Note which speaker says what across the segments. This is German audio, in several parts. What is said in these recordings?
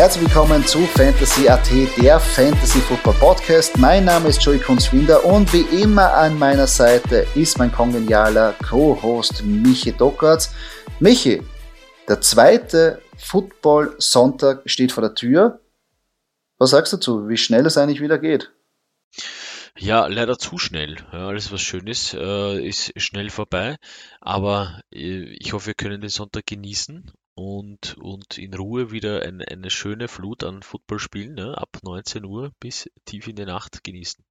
Speaker 1: Herzlich willkommen zu Fantasy AT, der Fantasy Football Podcast. Mein Name ist Joey Kunzwinder und wie immer an meiner Seite ist mein kongenialer Co-Host Michi Dockertz. Michi, der zweite Football-Sonntag steht vor der Tür. Was sagst du dazu, wie schnell es eigentlich wieder geht?
Speaker 2: Ja, leider zu schnell. Ja, alles, was schön ist, äh, ist schnell vorbei. Aber äh, ich hoffe, wir können den Sonntag genießen und, und in Ruhe wieder ein, eine schöne Flut an Footballspielen ne, ab 19 Uhr bis tief in die Nacht genießen.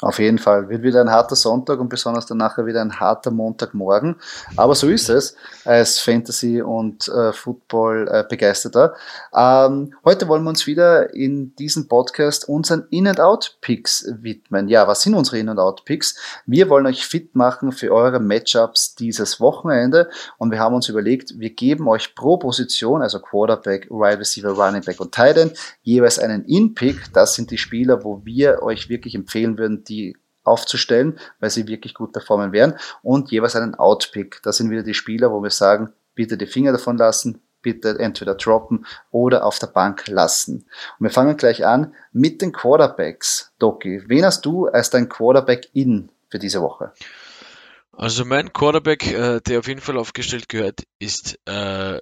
Speaker 1: Auf jeden Fall. Wird wieder ein harter Sonntag und besonders dann nachher wieder ein harter Montagmorgen. Aber so ist es als Fantasy- und äh, Football-Begeisterter. Ähm, heute wollen wir uns wieder in diesem Podcast unseren In-and-Out-Picks widmen. Ja, was sind unsere In-and-Out-Picks? Wir wollen euch fit machen für eure Matchups dieses Wochenende und wir haben uns überlegt, wir geben euch pro Position, also Quarterback, Wide Receiver, Running Back und Tight End, jeweils einen In-Pick. Das sind die Spieler, wo wir euch wirklich empfehlen würden, die aufzustellen, weil sie wirklich gut performen werden und jeweils einen Outpick. Das sind wieder die Spieler, wo wir sagen, bitte die Finger davon lassen, bitte entweder droppen oder auf der Bank lassen. Und wir fangen gleich an mit den Quarterbacks. Doki, wen hast du als dein Quarterback in für diese Woche?
Speaker 2: Also mein Quarterback, äh, der auf jeden Fall aufgestellt gehört, ist äh,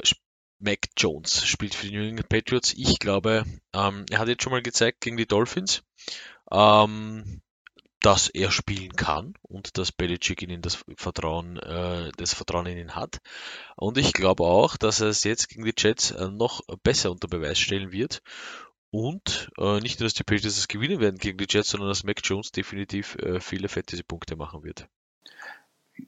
Speaker 2: Mac Jones, spielt für die New England Patriots. Ich glaube, ähm, er hat jetzt schon mal gezeigt gegen die Dolphins. Ähm, dass er spielen kann und dass Belichick in das Vertrauen, äh, das Vertrauen in ihn hat. Und ich glaube auch, dass er es jetzt gegen die Jets äh, noch besser unter Beweis stellen wird. Und äh, nicht nur, dass die Patriots es gewinnen werden gegen die Jets, sondern dass Mac Jones definitiv äh, viele Fantasy-Punkte machen wird.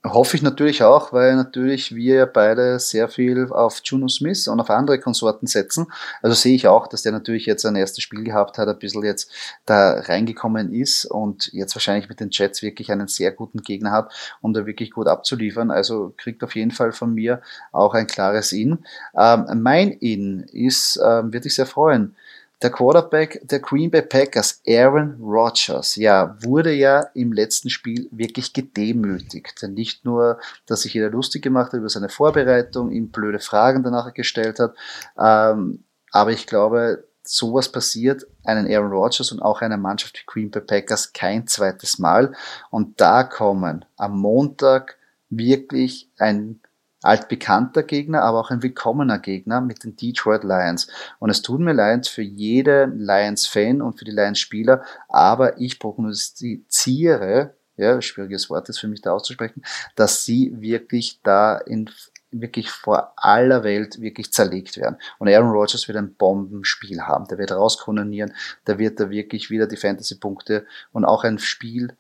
Speaker 1: Hoffe ich natürlich auch, weil natürlich wir beide sehr viel auf Juno Smith und auf andere Konsorten setzen. Also sehe ich auch, dass der natürlich jetzt ein erstes Spiel gehabt hat, ein bisschen jetzt da reingekommen ist und jetzt wahrscheinlich mit den Jets wirklich einen sehr guten Gegner hat, um da wirklich gut abzuliefern. Also kriegt auf jeden Fall von mir auch ein klares In. Ähm, mein In ist, ähm, würde ich sehr freuen, der Quarterback der Green Bay Packers, Aaron Rodgers, ja, wurde ja im letzten Spiel wirklich gedemütigt. Nicht nur, dass sich jeder lustig gemacht hat über seine Vorbereitung, ihm blöde Fragen danach gestellt hat, ähm, aber ich glaube, sowas passiert einen Aaron Rodgers und auch einer Mannschaft wie Green Bay Packers kein zweites Mal. Und da kommen am Montag wirklich ein altbekannter Gegner, aber auch ein willkommener Gegner mit den Detroit Lions. Und es tut mir leid für jede Lions-Fan und für die Lions-Spieler, aber ich prognostiziere, ja, schwieriges Wort ist für mich da auszusprechen, dass sie wirklich da in wirklich vor aller Welt wirklich zerlegt werden. Und Aaron Rodgers wird ein Bombenspiel haben. Der wird rauskononieren, der wird da wirklich wieder die Fantasy-Punkte und auch ein Spiel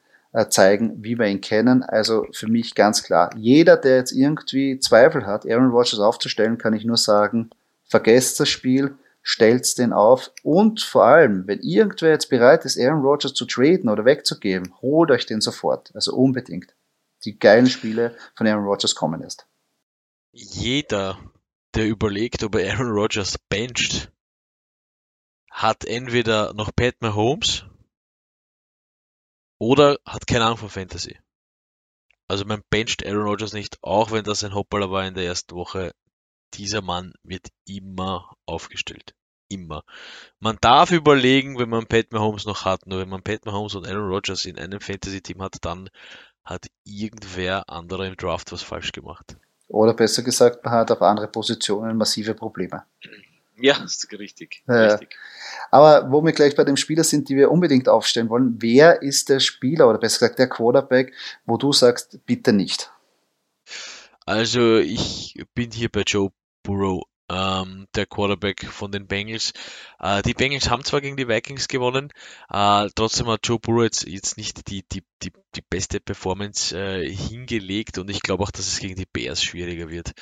Speaker 1: zeigen, wie wir ihn kennen. Also für mich ganz klar, jeder, der jetzt irgendwie Zweifel hat, Aaron Rodgers aufzustellen, kann ich nur sagen, vergesst das Spiel, stellt's den auf und vor allem, wenn irgendwer jetzt bereit ist, Aaron Rodgers zu traden oder wegzugeben, holt euch den sofort. Also unbedingt. Die geilen Spiele von Aaron Rodgers kommen erst.
Speaker 2: Jeder, der überlegt, ob er Aaron Rodgers bencht, hat entweder noch Pat Mahomes oder hat keine Ahnung von Fantasy. Also man bencht Aaron Rodgers nicht, auch wenn das ein Hoppaler war in der ersten Woche. Dieser Mann wird immer aufgestellt. Immer. Man darf überlegen, wenn man Pat Mahomes noch hat, nur wenn man Pat Mahomes und Aaron Rodgers in einem Fantasy-Team hat, dann hat irgendwer anderer im Draft was falsch gemacht.
Speaker 1: Oder besser gesagt, man hat auf andere Positionen massive Probleme.
Speaker 2: Ja, ist richtig.
Speaker 1: Ja.
Speaker 2: richtig.
Speaker 1: Aber wo wir gleich bei den Spielern sind, die wir unbedingt aufstellen wollen, wer ist der Spieler oder besser gesagt der Quarterback, wo du sagst, bitte nicht?
Speaker 2: Also ich bin hier bei Joe Burrow, ähm, der Quarterback von den Bengals. Äh, die Bengals haben zwar gegen die Vikings gewonnen, äh, trotzdem hat Joe Burrow jetzt, jetzt nicht die, die, die, die beste Performance äh, hingelegt und ich glaube auch, dass es gegen die Bears schwieriger wird.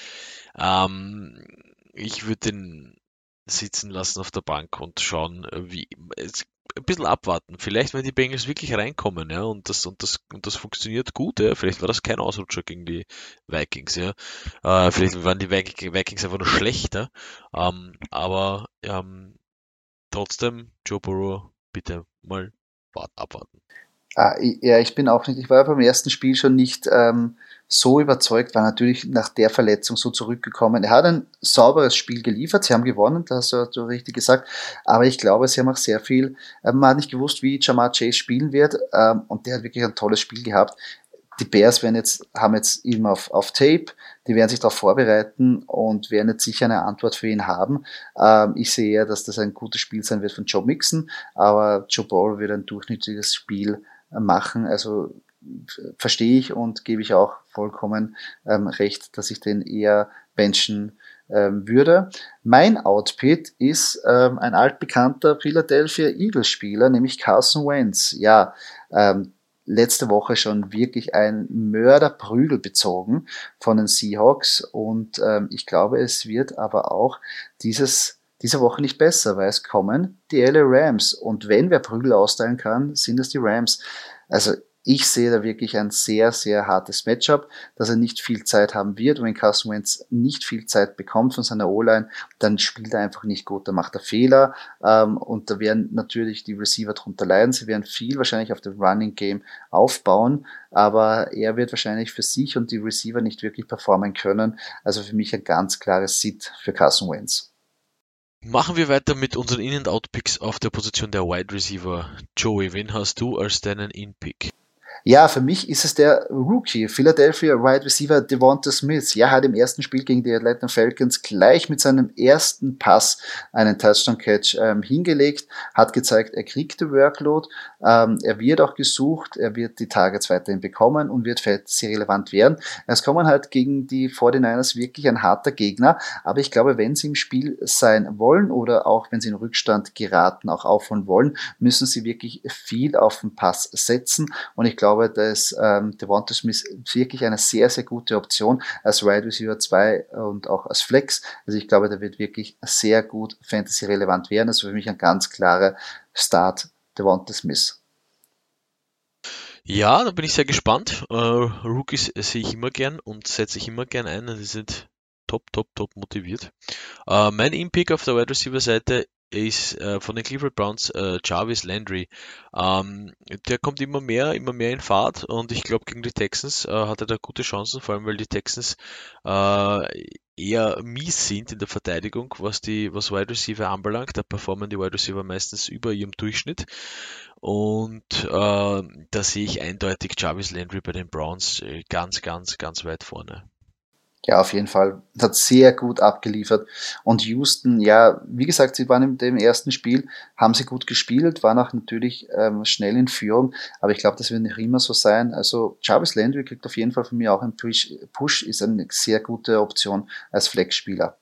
Speaker 2: Ähm, ich würde den sitzen lassen auf der Bank und schauen, wie ein bisschen abwarten. Vielleicht, wenn die Bengals wirklich reinkommen, ja, und das, und das, und das funktioniert gut, ja. Vielleicht war das kein Ausrutscher gegen die Vikings, ja. Äh, vielleicht waren die Vikings einfach nur schlechter. Ähm, aber ähm, trotzdem, Joe Burrow, bitte mal abwarten.
Speaker 1: Ah, ja, ich bin auch nicht, ich war beim ersten Spiel schon nicht ähm, so überzeugt, war natürlich nach der Verletzung so zurückgekommen. Er hat ein sauberes Spiel geliefert, sie haben gewonnen, das hast du richtig gesagt, aber ich glaube, sie haben auch sehr viel, äh, man hat nicht gewusst, wie Jamar Chase spielen wird ähm, und der hat wirklich ein tolles Spiel gehabt. Die Bears werden jetzt, haben jetzt ihn auf, auf Tape, die werden sich darauf vorbereiten und werden jetzt sicher eine Antwort für ihn haben. Ähm, ich sehe eher, dass das ein gutes Spiel sein wird von Joe Mixon, aber Joe Ball wird ein durchschnittliches Spiel machen. Also verstehe ich und gebe ich auch vollkommen ähm, recht, dass ich den eher benchen ähm, würde. Mein Outpit ist ähm, ein altbekannter Philadelphia Eagles Spieler, nämlich Carson Wentz. Ja, ähm, letzte Woche schon wirklich ein Mörderprügel bezogen von den Seahawks und ähm, ich glaube, es wird aber auch dieses diese Woche nicht besser, weil es kommen die LA Rams und wenn wer Prügel austeilen kann, sind es die Rams. Also ich sehe da wirklich ein sehr, sehr hartes Matchup, dass er nicht viel Zeit haben wird. Und wenn Carson Wentz nicht viel Zeit bekommt von seiner O-Line, dann spielt er einfach nicht gut, dann macht er Fehler. Ähm, und da werden natürlich die Receiver drunter leiden. Sie werden viel wahrscheinlich auf dem Running Game aufbauen, aber er wird wahrscheinlich für sich und die Receiver nicht wirklich performen können. Also für mich ein ganz klares Sit für Carson Wentz.
Speaker 2: Machen wir weiter mit unseren In-and-Out-Picks auf der Position der Wide Receiver. Joey, wen hast du als deinen In-Pick?
Speaker 1: Ja, für mich ist es der Rookie, Philadelphia Wide Receiver Devonta Smith. Ja, hat im ersten Spiel gegen die Atlanta Falcons gleich mit seinem ersten Pass einen Touchdown-Catch ähm, hingelegt, hat gezeigt, er kriegt die Workload, ähm, er wird auch gesucht, er wird die Targets weiterhin bekommen und wird sehr relevant werden. Es kommen halt gegen die 49ers wirklich ein harter Gegner, aber ich glaube, wenn sie im Spiel sein wollen oder auch wenn sie in Rückstand geraten, auch aufholen wollen, müssen sie wirklich viel auf den Pass setzen und ich glaube, glaube, dass ähm, Devonta Smith wirklich eine sehr, sehr gute Option als Wide Receiver 2 und auch als Flex. Also ich glaube, der wird wirklich sehr gut Fantasy-relevant werden. Also für mich ein ganz klarer Start Devonta Smith.
Speaker 2: Ja, da bin ich sehr gespannt. Uh, Rookies sehe ich immer gern und setze ich immer gern ein. Die sind top, top, top motiviert. Uh, mein In-Pick auf der Wide Receiver Seite ist äh, von den Cleveland Browns äh, Jarvis Landry. Ähm, der kommt immer mehr, immer mehr in Fahrt und ich glaube gegen die Texans äh, hat er da gute Chancen, vor allem weil die Texans äh, eher mies sind in der Verteidigung, was die was Wide Receiver anbelangt. Da performen die Wide Receiver meistens über ihrem Durchschnitt und äh, da sehe ich eindeutig Jarvis Landry bei den Browns äh, ganz, ganz, ganz weit vorne.
Speaker 1: Ja, auf jeden Fall. Hat sehr gut abgeliefert. Und Houston, ja, wie gesagt, sie waren in dem ersten Spiel, haben sie gut gespielt, waren auch natürlich ähm, schnell in Führung, aber ich glaube, das wird nicht immer so sein. Also Jarvis Landry kriegt auf jeden Fall von mir auch einen Push, Push ist eine sehr gute Option als Flex-Spieler.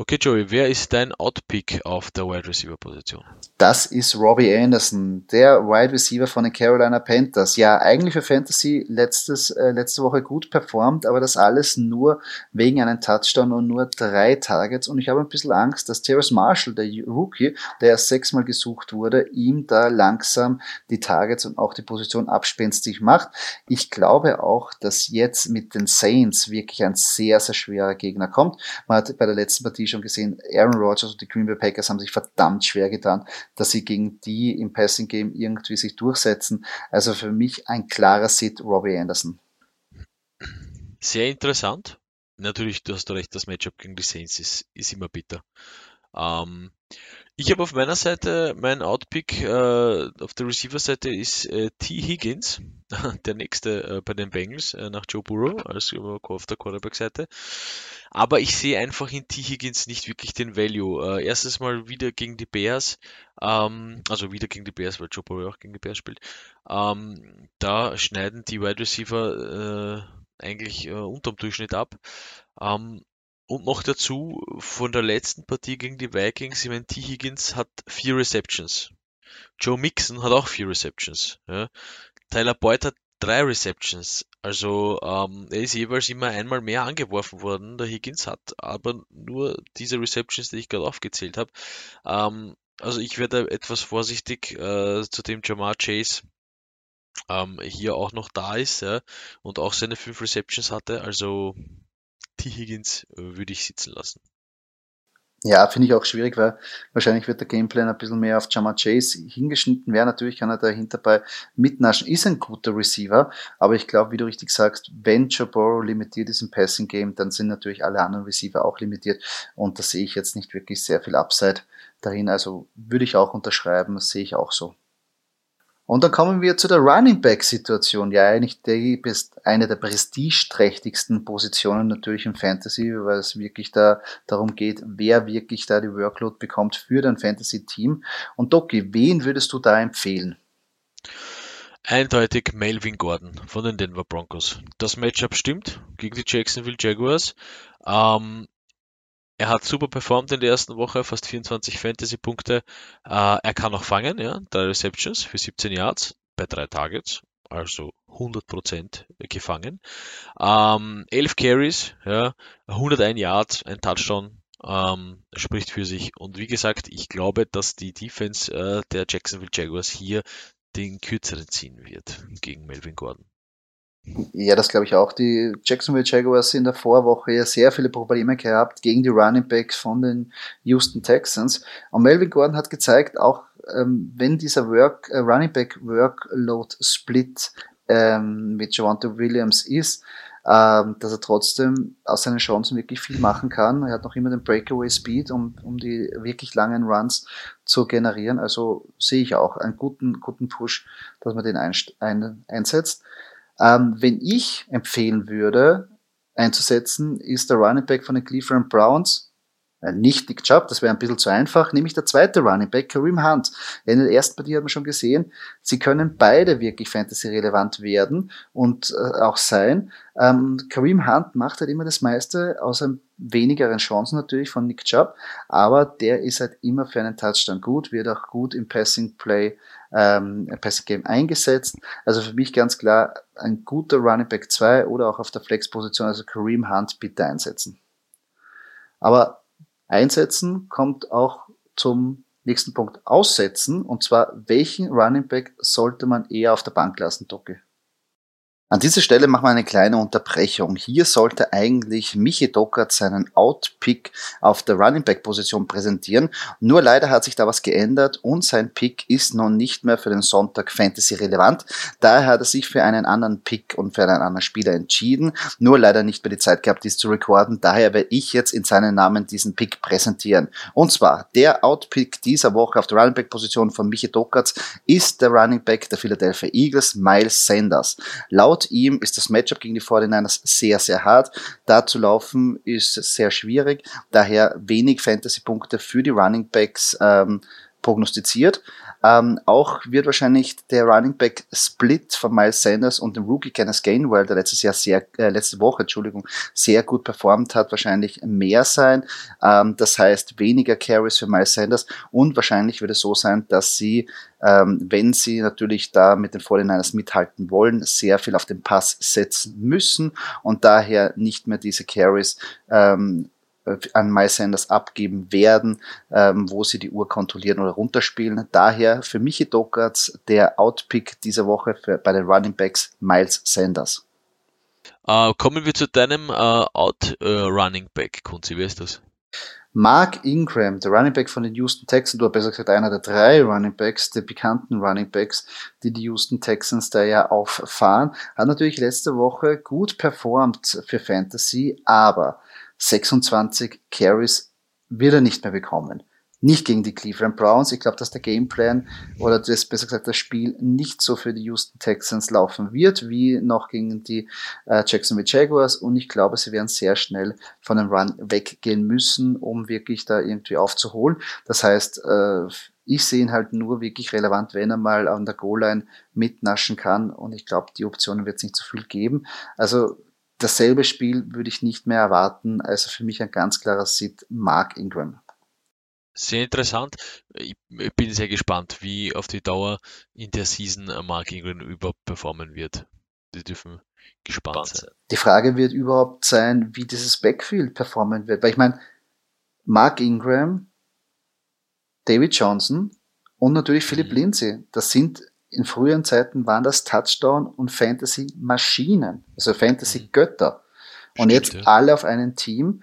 Speaker 2: Okay, Joey, wer ist dein Outpick auf der Wide Receiver Position?
Speaker 1: Das ist Robbie Anderson, der Wide Receiver von den Carolina Panthers. Ja, eigentlich für Fantasy letztes, äh, letzte Woche gut performt, aber das alles nur wegen einem Touchdown und nur drei Targets. Und ich habe ein bisschen Angst, dass Terrace Marshall, der Rookie, der erst sechsmal gesucht wurde, ihm da langsam die Targets und auch die Position abspenstig macht. Ich glaube auch, dass jetzt mit den Saints wirklich ein sehr, sehr schwerer Gegner kommt. Man hat bei der letzten Partie schon gesehen, Aaron Rodgers und die Green Bay Packers haben sich verdammt schwer getan, dass sie gegen die im Passing Game irgendwie sich durchsetzen. Also für mich ein klarer Sit Robbie Anderson.
Speaker 2: Sehr interessant. Natürlich, du hast recht, das Matchup gegen die Saints ist, ist immer bitter. Ähm, ich habe auf meiner Seite, mein Outpick äh, auf der Receiver-Seite ist äh, T. Higgins der nächste äh, bei den Bengals äh, nach Joe Burrow als auf der Quarterback-Seite. Aber ich sehe einfach in T. Higgins nicht wirklich den Value. Äh, erstes Mal wieder gegen die Bears, ähm, also wieder gegen die Bears, weil Joe Burrow auch gegen die Bears spielt. Ähm, da schneiden die Wide Receiver äh, eigentlich äh, unterm Durchschnitt ab. Ähm, und noch dazu von der letzten Partie gegen die Vikings, ich meine, T. Higgins hat vier Receptions. Joe Mixon hat auch vier Receptions. Ja. Tyler Boyd hat drei Receptions. Also ähm, er ist jeweils immer einmal mehr angeworfen worden, der Higgins hat aber nur diese Receptions, die ich gerade aufgezählt habe. Ähm, also ich werde etwas vorsichtig äh, zu dem Jamar Chase ähm, hier auch noch da ist ja, und auch seine fünf Receptions hatte. Also T. Higgins würde ich sitzen lassen.
Speaker 1: Ja, finde ich auch schwierig, weil wahrscheinlich wird der Gameplan ein bisschen mehr auf Jama Chase hingeschnitten werden. Natürlich kann er dahinter bei mitnaschen, ist ein guter Receiver, aber ich glaube, wie du richtig sagst, wenn Joe Burrow limitiert ist im Passing Game, dann sind natürlich alle anderen Receiver auch limitiert und da sehe ich jetzt nicht wirklich sehr viel Upside dahin. Also würde ich auch unterschreiben, sehe ich auch so. Und dann kommen wir zu der Running Back Situation. Ja, eigentlich die ist eine der prestigeträchtigsten Positionen natürlich im Fantasy, weil es wirklich da darum geht, wer wirklich da die Workload bekommt für dein Fantasy Team. Und Doki, wen würdest du da empfehlen?
Speaker 2: Eindeutig Melvin Gordon von den Denver Broncos. Das Matchup stimmt gegen die Jacksonville Jaguars. Ähm, er hat super performt in der ersten Woche, fast 24 Fantasy-Punkte. Äh, er kann auch fangen, ja, drei Receptions für 17 Yards bei drei Targets, also 100% gefangen. Ähm, 11 Carries, ja, 101 Yards, ein Touchdown, ähm, spricht für sich. Und wie gesagt, ich glaube, dass die Defense äh, der Jacksonville Jaguars hier den kürzeren ziehen wird gegen Melvin Gordon.
Speaker 1: Ja, das glaube ich auch. Die Jacksonville Jaguars in der Vorwoche ja sehr viele Probleme gehabt gegen die Running Backs von den Houston Texans. Und Melvin Gordon hat gezeigt, auch ähm, wenn dieser Work, äh, Running Back Workload Split ähm, mit Javante Williams ist, ähm, dass er trotzdem aus seinen Chancen wirklich viel machen kann. Er hat noch immer den Breakaway Speed, um, um die wirklich langen Runs zu generieren. Also sehe ich auch einen guten, guten Push, dass man den ein, ein, einsetzt. Ähm, wenn ich empfehlen würde, einzusetzen, ist der Running Back von den Cleveland Browns, nicht Nick Chubb, das wäre ein bisschen zu einfach, nämlich der zweite Running Back, Kareem Hunt. In der ersten Partie hat man schon gesehen, sie können beide wirklich Fantasy-relevant werden und äh, auch sein. Ähm, Kareem Hunt macht halt immer das meiste, außer wenigeren Chancen natürlich von Nick Chubb, aber der ist halt immer für einen Touchdown gut, wird auch gut im Passing Play, ähm, Passing Game eingesetzt. Also für mich ganz klar ein guter Running Back 2 oder auch auf der Flex-Position, also Kareem Hunt bitte einsetzen. Aber einsetzen kommt auch zum nächsten Punkt aussetzen, und zwar welchen Running Back sollte man eher auf der Bank lassen, Docke? An dieser Stelle machen wir eine kleine Unterbrechung. Hier sollte eigentlich Michi Dockert seinen Outpick auf der Running Back Position präsentieren. Nur leider hat sich da was geändert und sein Pick ist noch nicht mehr für den Sonntag Fantasy relevant. Daher hat er sich für einen anderen Pick und für einen anderen Spieler entschieden. Nur leider nicht mehr die Zeit gehabt, dies zu recorden. Daher werde ich jetzt in seinen Namen diesen Pick präsentieren. Und zwar der Outpick dieser Woche auf der Running Back Position von Michi Dockert ist der Running Back der Philadelphia Eagles, Miles Sanders. Laut Laut ihm ist das Matchup gegen die 49ers sehr, sehr hart. Da zu laufen ist sehr schwierig. Daher wenig Fantasy-Punkte für die Running Backs ähm, prognostiziert. Ähm, auch wird wahrscheinlich der Running Back Split von Miles Sanders und dem Rookie Kenneth Gainwell, der letztes Jahr sehr, äh, letzte Woche, Entschuldigung, sehr gut performt hat, wahrscheinlich mehr sein. Ähm, das heißt weniger Carries für Miles Sanders und wahrscheinlich wird es so sein, dass sie, ähm, wenn sie natürlich da mit den 49ers mithalten wollen, sehr viel auf den Pass setzen müssen und daher nicht mehr diese Carries ähm, an Miles Sanders abgeben werden, ähm, wo sie die Uhr kontrollieren oder runterspielen. Daher für Michi Dockertz der Outpick dieser Woche für, bei den Running Backs Miles Sanders.
Speaker 2: Uh, kommen wir zu deinem uh, Out uh, Running Back, Kunzi, wer ist das?
Speaker 1: Mark Ingram, der Running Back von den Houston Texans, oder besser gesagt einer der drei Running Backs, der bekannten Running Backs, die die Houston Texans da ja auffahren, hat natürlich letzte Woche gut performt für Fantasy, aber 26 Carries wird er nicht mehr bekommen. nicht gegen die Cleveland Browns. Ich glaube, dass der Gameplan oder das besser gesagt das Spiel nicht so für die Houston Texans laufen wird, wie noch gegen die äh, Jacksonville Jaguars. Und ich glaube, sie werden sehr schnell von dem Run weggehen müssen, um wirklich da irgendwie aufzuholen. Das heißt, äh, ich sehe ihn halt nur wirklich relevant, wenn er mal an der Goal-Line mitnaschen kann. Und ich glaube, die Optionen wird es nicht so viel geben. Also dasselbe Spiel würde ich nicht mehr erwarten. Also für mich ein ganz klarer Sit Mark Ingram.
Speaker 2: Sehr interessant. Ich bin sehr gespannt, wie auf die Dauer in der Season Mark Ingram überperformen wird. Die dürfen gespannt sein.
Speaker 1: Die Frage wird überhaupt sein, wie dieses Backfield performen wird. Weil ich meine, Mark Ingram, David Johnson und natürlich Philipp mhm. Lindsay, das sind in früheren Zeiten waren das Touchdown und Fantasy Maschinen, also Fantasy mhm. Götter. Und Stimmt, jetzt ja. alle auf einem Team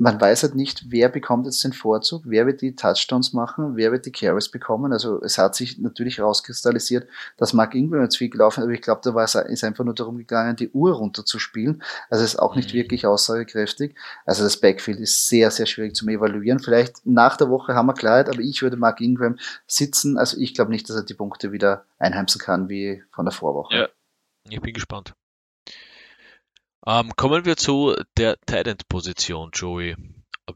Speaker 1: man weiß halt nicht, wer bekommt jetzt den Vorzug, wer wird die Touchdowns machen, wer wird die Carries bekommen. Also es hat sich natürlich rauskristallisiert, dass Mark Ingram jetzt viel gelaufen, aber ich glaube, da war es ist einfach nur darum gegangen, die Uhr runterzuspielen. Also es ist auch nicht mhm. wirklich aussagekräftig. Also das Backfield ist sehr, sehr schwierig zum Evaluieren. Vielleicht nach der Woche haben wir Klarheit, aber ich würde Mark Ingram sitzen. Also ich glaube nicht, dass er die Punkte wieder einheimsen kann wie von der Vorwoche.
Speaker 2: Ja, ich bin gespannt. Ähm, kommen wir zu der Tight End Position, Joey.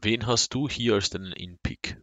Speaker 2: Wen hast du hier als deinen In-Pick?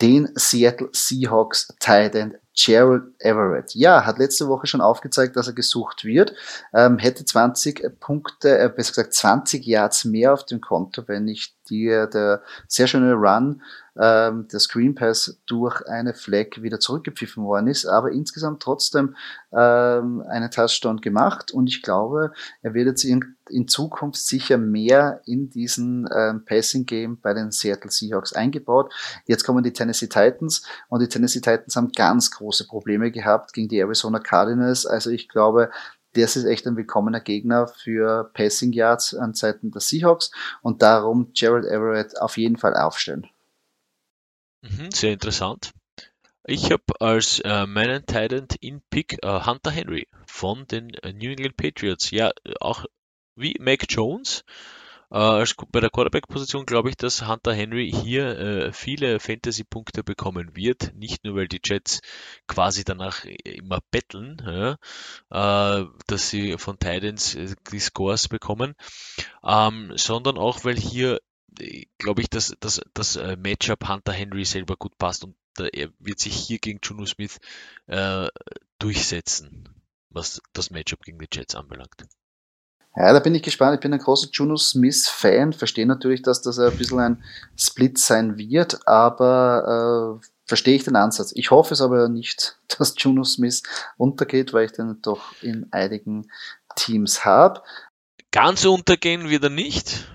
Speaker 1: Den Seattle Seahawks Tight Gerald Everett. Ja, hat letzte Woche schon aufgezeigt, dass er gesucht wird. Ähm, hätte 20 Punkte, äh, besser gesagt 20 Yards mehr auf dem Konto, wenn nicht die, der sehr schöne Run ähm, der Screen Pass durch eine Flag wieder zurückgepfiffen worden ist, aber insgesamt trotzdem ähm, einen Touchdown gemacht und ich glaube, er wird jetzt in, in Zukunft sicher mehr in diesen ähm, Passing Game bei den Seattle Seahawks eingebaut. Jetzt kommen die Tennessee Titans und die Tennessee Titans haben ganz große Probleme gehabt gegen die Arizona Cardinals. Also ich glaube, das ist echt ein willkommener Gegner für Passing Yards an Seiten der Seahawks und darum Gerald Everett auf jeden Fall aufstellen.
Speaker 2: Mhm, sehr interessant. Ich habe als äh, meinen Titan in Pick äh, Hunter Henry von den äh, New England Patriots. Ja, auch wie Mac Jones. Äh, bei der Quarterback-Position glaube ich, dass Hunter Henry hier äh, viele Fantasy-Punkte bekommen wird. Nicht nur, weil die Jets quasi danach immer betteln, ja, äh, dass sie von Titans äh, die Scores bekommen, ähm, sondern auch, weil hier glaube ich, dass, das äh, Matchup Hunter Henry selber gut passt und er wird sich hier gegen Juno Smith äh, durchsetzen, was das Matchup gegen die Jets anbelangt.
Speaker 1: Ja, da bin ich gespannt. Ich bin ein großer Juno Smith-Fan. Verstehe natürlich, dass das ein bisschen ein Split sein wird, aber äh, verstehe ich den Ansatz. Ich hoffe es aber nicht, dass Juno Smith untergeht, weil ich den doch in einigen Teams habe.
Speaker 2: Ganz untergehen wird er nicht.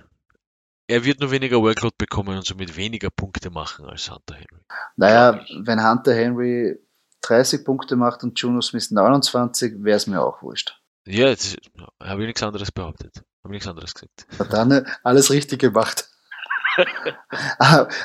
Speaker 2: Er wird nur weniger Workload bekommen und somit weniger Punkte machen als Hunter Henry.
Speaker 1: Naja, wenn Hunter Henry 30 Punkte macht und Juno Smith 29, wäre es mir auch wurscht.
Speaker 2: Ja, jetzt habe ich nichts anderes behauptet. Habe nichts anderes gesagt.
Speaker 1: Hat dann äh, alles richtig gemacht.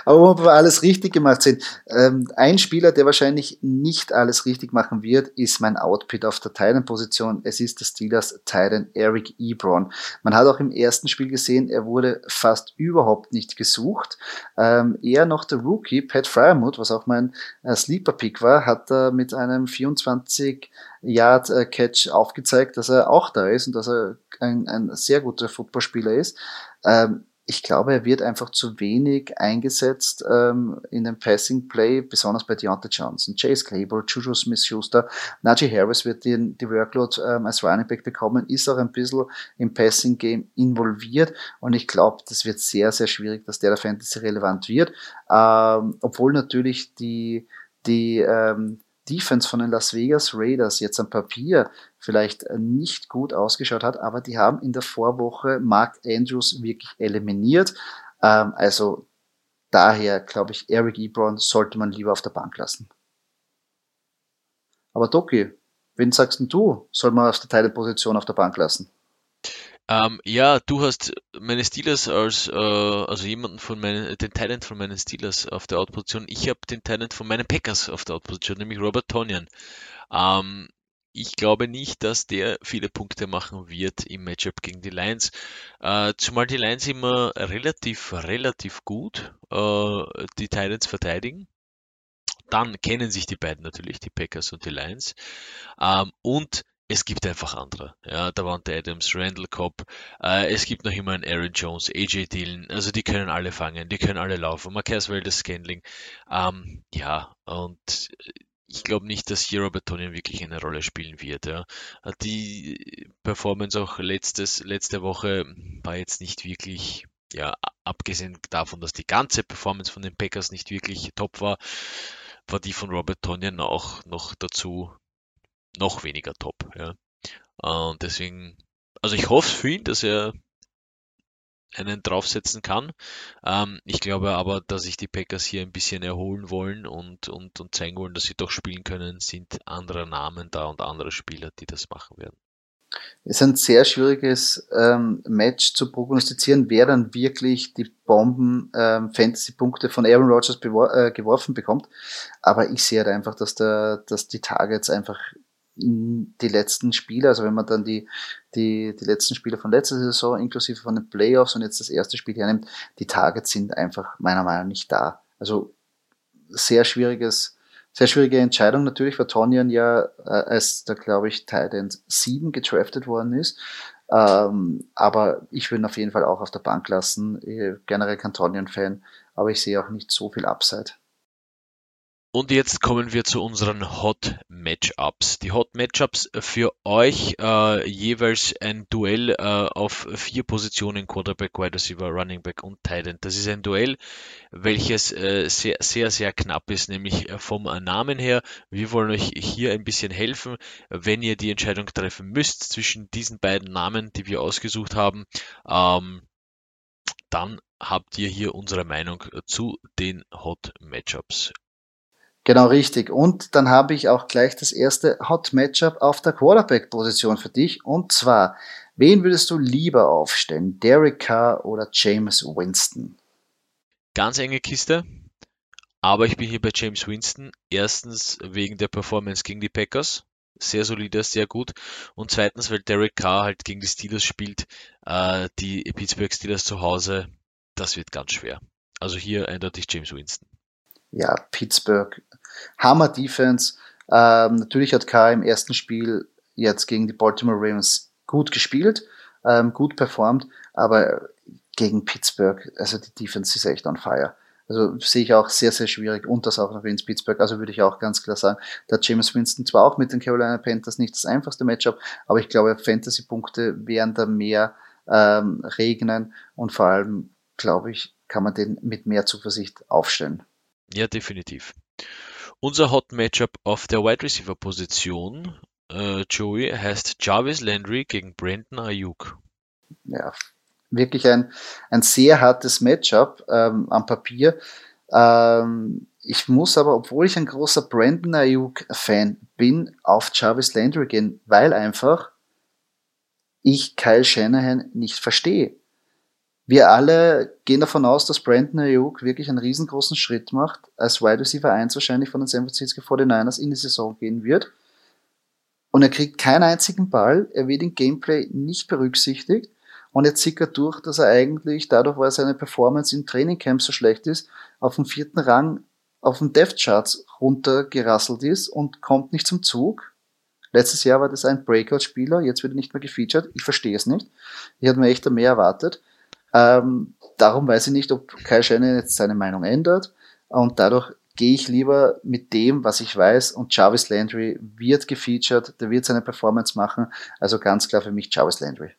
Speaker 1: Aber ob wir alles richtig gemacht sind. Ähm, ein Spieler, der wahrscheinlich nicht alles richtig machen wird, ist mein Outpit auf der Titan-Position. Es ist der Steelers Titan Eric Ebron. Man hat auch im ersten Spiel gesehen, er wurde fast überhaupt nicht gesucht. Ähm, eher noch der Rookie, Pat Fryermuth, was auch mein äh, Sleeper-Pick war, hat er mit einem 24 Yard äh, Catch aufgezeigt, dass er auch da ist und dass er ein, ein sehr guter Footballspieler ist. Ähm, ich glaube, er wird einfach zu wenig eingesetzt ähm, in dem Passing Play, besonders bei Deontay Johnson, Chase Claypool, Juju Smith-Schuster, Najee Harris wird die, die Workload ähm, als Running Back bekommen, ist auch ein bisschen im Passing Game involviert und ich glaube, das wird sehr, sehr schwierig, dass der der Fantasy relevant wird, ähm, obwohl natürlich die die ähm, Defense von den Las Vegas Raiders jetzt am Papier vielleicht äh, nicht gut ausgeschaut hat, aber die haben in der Vorwoche Mark Andrews wirklich eliminiert. Ähm, also daher glaube ich, Eric Ebron sollte man lieber auf der Bank lassen. Aber Doki, wen sagst denn du, soll man auf der Teileposition auf der Bank lassen?
Speaker 2: Ähm, ja, du hast meine Steelers als, äh, also jemanden von meinen, den Talent von meinen Steelers auf der Outposition. Ich habe den Talent von meinen Packers auf der Outposition, nämlich Robert Tonyan. Ähm, ich glaube nicht, dass der viele Punkte machen wird im Matchup gegen die Lions. Äh, zumal die Lions immer relativ, relativ gut äh, die Titans verteidigen. Dann kennen sich die beiden natürlich, die Packers und die Lions. Ähm, und es gibt einfach andere. Ja, da waren der Adams, Randall Cobb, äh, es gibt noch immer einen Aaron Jones, AJ Dillon, also die können alle fangen, die können alle laufen. Marquez Valdez Scanling, ähm, ja, und ich glaube nicht, dass hier Robert Tonian wirklich eine Rolle spielen wird. Ja. Die Performance auch letztes, letzte Woche war jetzt nicht wirklich, ja, abgesehen davon, dass die ganze Performance von den Packers nicht wirklich top war, war die von Robert Tonian auch noch dazu noch weniger top. Ja. Und deswegen, also ich hoffe für ihn, dass er einen draufsetzen kann. Ähm, ich glaube aber, dass sich die Packers hier ein bisschen erholen wollen und, und, und zeigen wollen, dass sie doch spielen können, sind andere Namen da und andere Spieler, die das machen werden.
Speaker 1: Es ist ein sehr schwieriges ähm, Match zu prognostizieren, wer dann wirklich die Bomben ähm, von Aaron Rodgers äh, geworfen bekommt. Aber ich sehe halt einfach, dass, der, dass die Targets einfach die letzten Spiele, also wenn man dann die, die, die letzten Spiele von letzter Saison inklusive von den Playoffs und jetzt das erste Spiel hernimmt, die Targets sind einfach meiner Meinung nach nicht da. Also sehr schwieriges, sehr schwierige Entscheidung natürlich, weil Tonyan ja äh, als da glaube ich Titan 7 gedraftet worden ist. Ähm, aber ich würde ihn auf jeden Fall auch auf der Bank lassen. Generell kein Tonyan-Fan, aber ich sehe auch nicht so viel Upside.
Speaker 2: Und jetzt kommen wir zu unseren Hot Matchups. Die Hot Matchups für euch äh, jeweils ein Duell äh, auf vier Positionen Quarterback, Wide Receiver, Running Back und Tight End. Das ist ein Duell, welches äh, sehr, sehr, sehr knapp ist, nämlich äh, vom Namen her. Wir wollen euch hier ein bisschen helfen, wenn ihr die Entscheidung treffen müsst zwischen diesen beiden Namen, die wir ausgesucht haben. Ähm, dann habt ihr hier unsere Meinung zu den Hot Matchups.
Speaker 1: Genau richtig. Und dann habe ich auch gleich das erste Hot Matchup auf der Quarterback-Position für dich. Und zwar, wen würdest du lieber aufstellen? Derek Carr oder James Winston?
Speaker 2: Ganz enge Kiste. Aber ich bin hier bei James Winston. Erstens wegen der Performance gegen die Packers. Sehr solide, sehr gut. Und zweitens, weil Derek Carr halt gegen die Steelers spielt. Äh, die Pittsburgh Steelers zu Hause. Das wird ganz schwer. Also hier eindeutig James Winston
Speaker 1: ja, Pittsburgh, Hammer Defense. Ähm, natürlich hat K im ersten Spiel jetzt gegen die Baltimore Ravens gut gespielt, ähm, gut performt, aber gegen Pittsburgh, also die Defense ist echt on fire. Also sehe ich auch sehr, sehr schwierig und das auch noch ins Pittsburgh. Also würde ich auch ganz klar sagen, da James Winston zwar auch mit den Carolina Panthers nicht das einfachste Matchup, aber ich glaube, Fantasy-Punkte werden da mehr ähm, regnen und vor allem, glaube ich, kann man den mit mehr Zuversicht aufstellen.
Speaker 2: Ja, definitiv. Unser Hot Matchup auf der Wide Receiver Position, äh, Joey, heißt Jarvis Landry gegen Brandon Ayuk.
Speaker 1: Ja, wirklich ein, ein sehr hartes Matchup ähm, am Papier. Ähm, ich muss aber, obwohl ich ein großer Brandon Ayuk-Fan bin, auf Jarvis Landry gehen, weil einfach ich Kyle Shanahan nicht verstehe. Wir alle gehen davon aus, dass Brandon Ayuk wirklich einen riesengroßen Schritt macht, als Wide Receiver 1 wahrscheinlich von den San Francisco 49ers in die Saison gehen wird. Und er kriegt keinen einzigen Ball, er wird im Gameplay nicht berücksichtigt und er zickert durch, dass er eigentlich, dadurch, weil seine Performance im Trainingcamp so schlecht ist, auf dem vierten Rang auf dem Death Charts runtergerasselt ist und kommt nicht zum Zug. Letztes Jahr war das ein Breakout-Spieler, jetzt wird er nicht mehr gefeatured. Ich verstehe es nicht. Ich hatte mir echt mehr erwartet. Ähm, darum weiß ich nicht, ob Kai Shannon jetzt seine Meinung ändert. Und dadurch gehe ich lieber mit dem, was ich weiß. Und Jarvis Landry wird gefeatured, der wird seine Performance machen. Also ganz klar für mich Jarvis Landry.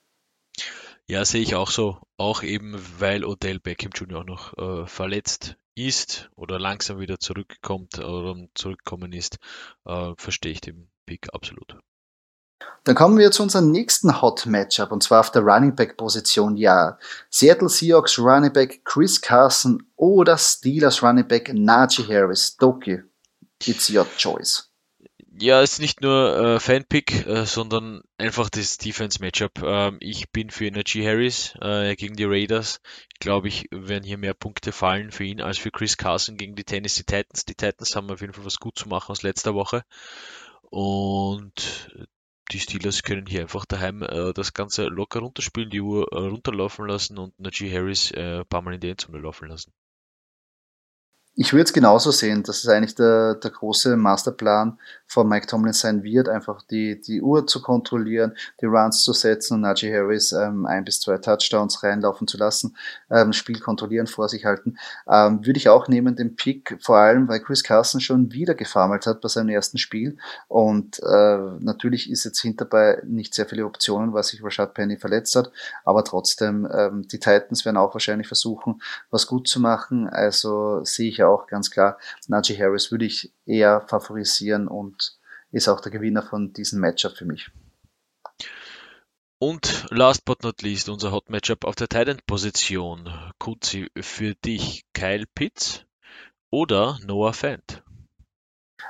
Speaker 2: Ja, sehe ich auch so. Auch eben, weil Odell Beckham Jr. auch noch äh, verletzt ist oder langsam wieder zurückkommt oder zurückkommen ist, äh, verstehe ich den Pick absolut.
Speaker 1: Dann kommen wir zu unserem nächsten Hot Matchup und zwar auf der Running Back Position. Ja, Seattle Seahawks Running Back Chris Carson oder Steelers Running Back Najee Harris. Doki, it's your choice.
Speaker 2: Ja, ist nicht nur äh, Fanpick, äh, sondern einfach das Defense-Matchup. Ähm, ich bin für Najee Harris äh, gegen die Raiders. Ich glaube, ich werden hier mehr Punkte fallen für ihn als für Chris Carson gegen die Tennessee Titans. Die Titans haben auf jeden Fall was gut zu machen aus letzter Woche. und die Steelers können hier einfach daheim äh, das Ganze locker runterspielen, die Uhr äh, runterlaufen lassen und Najee Harris ein paar Mal in die Endzone laufen lassen.
Speaker 1: Ich würde es genauso sehen, dass es eigentlich der, der große Masterplan von Mike Tomlin sein wird, einfach die, die Uhr zu kontrollieren, die Runs zu setzen und Najee Harris ähm, ein bis zwei Touchdowns reinlaufen zu lassen, ähm, Spiel kontrollieren, vor sich halten. Ähm, würde ich auch nehmen, den Pick, vor allem, weil Chris Carson schon wieder gefarmelt hat bei seinem ersten Spiel. Und äh, natürlich ist jetzt hinterbei nicht sehr viele Optionen, weil sich Rashad Penny verletzt hat, aber trotzdem, ähm, die Titans werden auch wahrscheinlich versuchen, was gut zu machen, also sehe ich auch ganz klar, Najee Harris würde ich eher favorisieren und ist auch der Gewinner von diesem Matchup für mich.
Speaker 2: Und last but not least, unser Hot Matchup auf der Titan Position. Kutzi, für dich Kyle Pitts oder Noah Fant?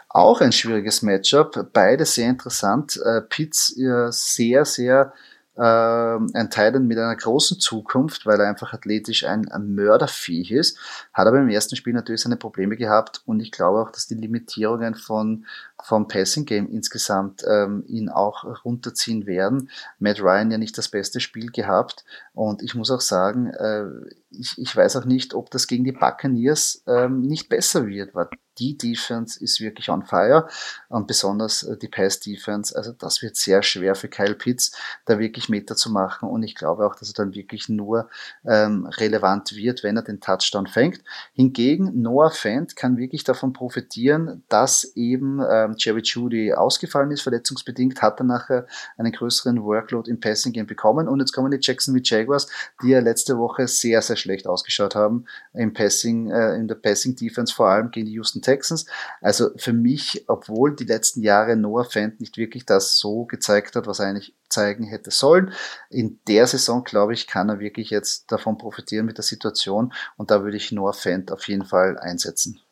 Speaker 1: Auch ein schwieriges Matchup, beide sehr interessant. Äh, Pitts sehr, sehr äh, ein Titan mit einer großen Zukunft, weil er einfach athletisch ein, ein Mörderviech ist, hat aber im ersten Spiel natürlich seine Probleme gehabt und ich glaube auch, dass die Limitierungen von vom Passing Game insgesamt ähm, ihn auch runterziehen werden. Matt Ryan ja nicht das beste Spiel gehabt und ich muss auch sagen, äh, ich, ich weiß auch nicht, ob das gegen die Buccaneers ähm, nicht besser wird, weil die Defense ist wirklich on fire und besonders äh, die Pass Defense. Also das wird sehr schwer für Kyle Pitts, da wirklich Meter zu machen und ich glaube auch, dass er dann wirklich nur ähm, relevant wird, wenn er den Touchdown fängt. Hingegen Noah Fant kann wirklich davon profitieren, dass eben ähm, Jerry Judy ausgefallen ist, verletzungsbedingt, hat er nachher einen größeren Workload im Passing Game bekommen und jetzt kommen die Jacksonville Jaguars, die ja letzte Woche sehr, sehr schlecht ausgeschaut haben im Passing, äh, in der Passing Defense, vor allem gegen die Houston Texans. Also für mich, obwohl die letzten Jahre Noah Fant nicht wirklich das so gezeigt hat, was er eigentlich zeigen hätte sollen, in der Saison, glaube ich, kann er wirklich jetzt davon profitieren mit der Situation und da würde ich Noah Fant auf jeden Fall einsetzen.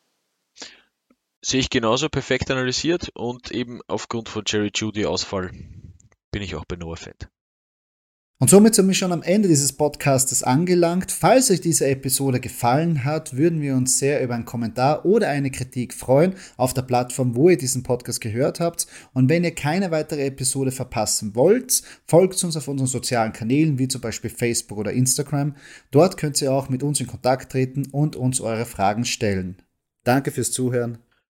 Speaker 2: Sehe ich genauso perfekt analysiert und eben aufgrund von Jerry Judy Ausfall bin ich auch bei Noah Fett.
Speaker 3: Und somit sind wir schon am Ende dieses Podcastes angelangt. Falls euch diese Episode gefallen hat, würden wir uns sehr über einen Kommentar oder eine Kritik freuen auf der Plattform, wo ihr diesen Podcast gehört habt. Und wenn ihr keine weitere Episode verpassen wollt, folgt uns auf unseren sozialen Kanälen, wie zum Beispiel Facebook oder Instagram. Dort könnt ihr auch mit uns in Kontakt treten und uns eure Fragen stellen. Danke fürs Zuhören.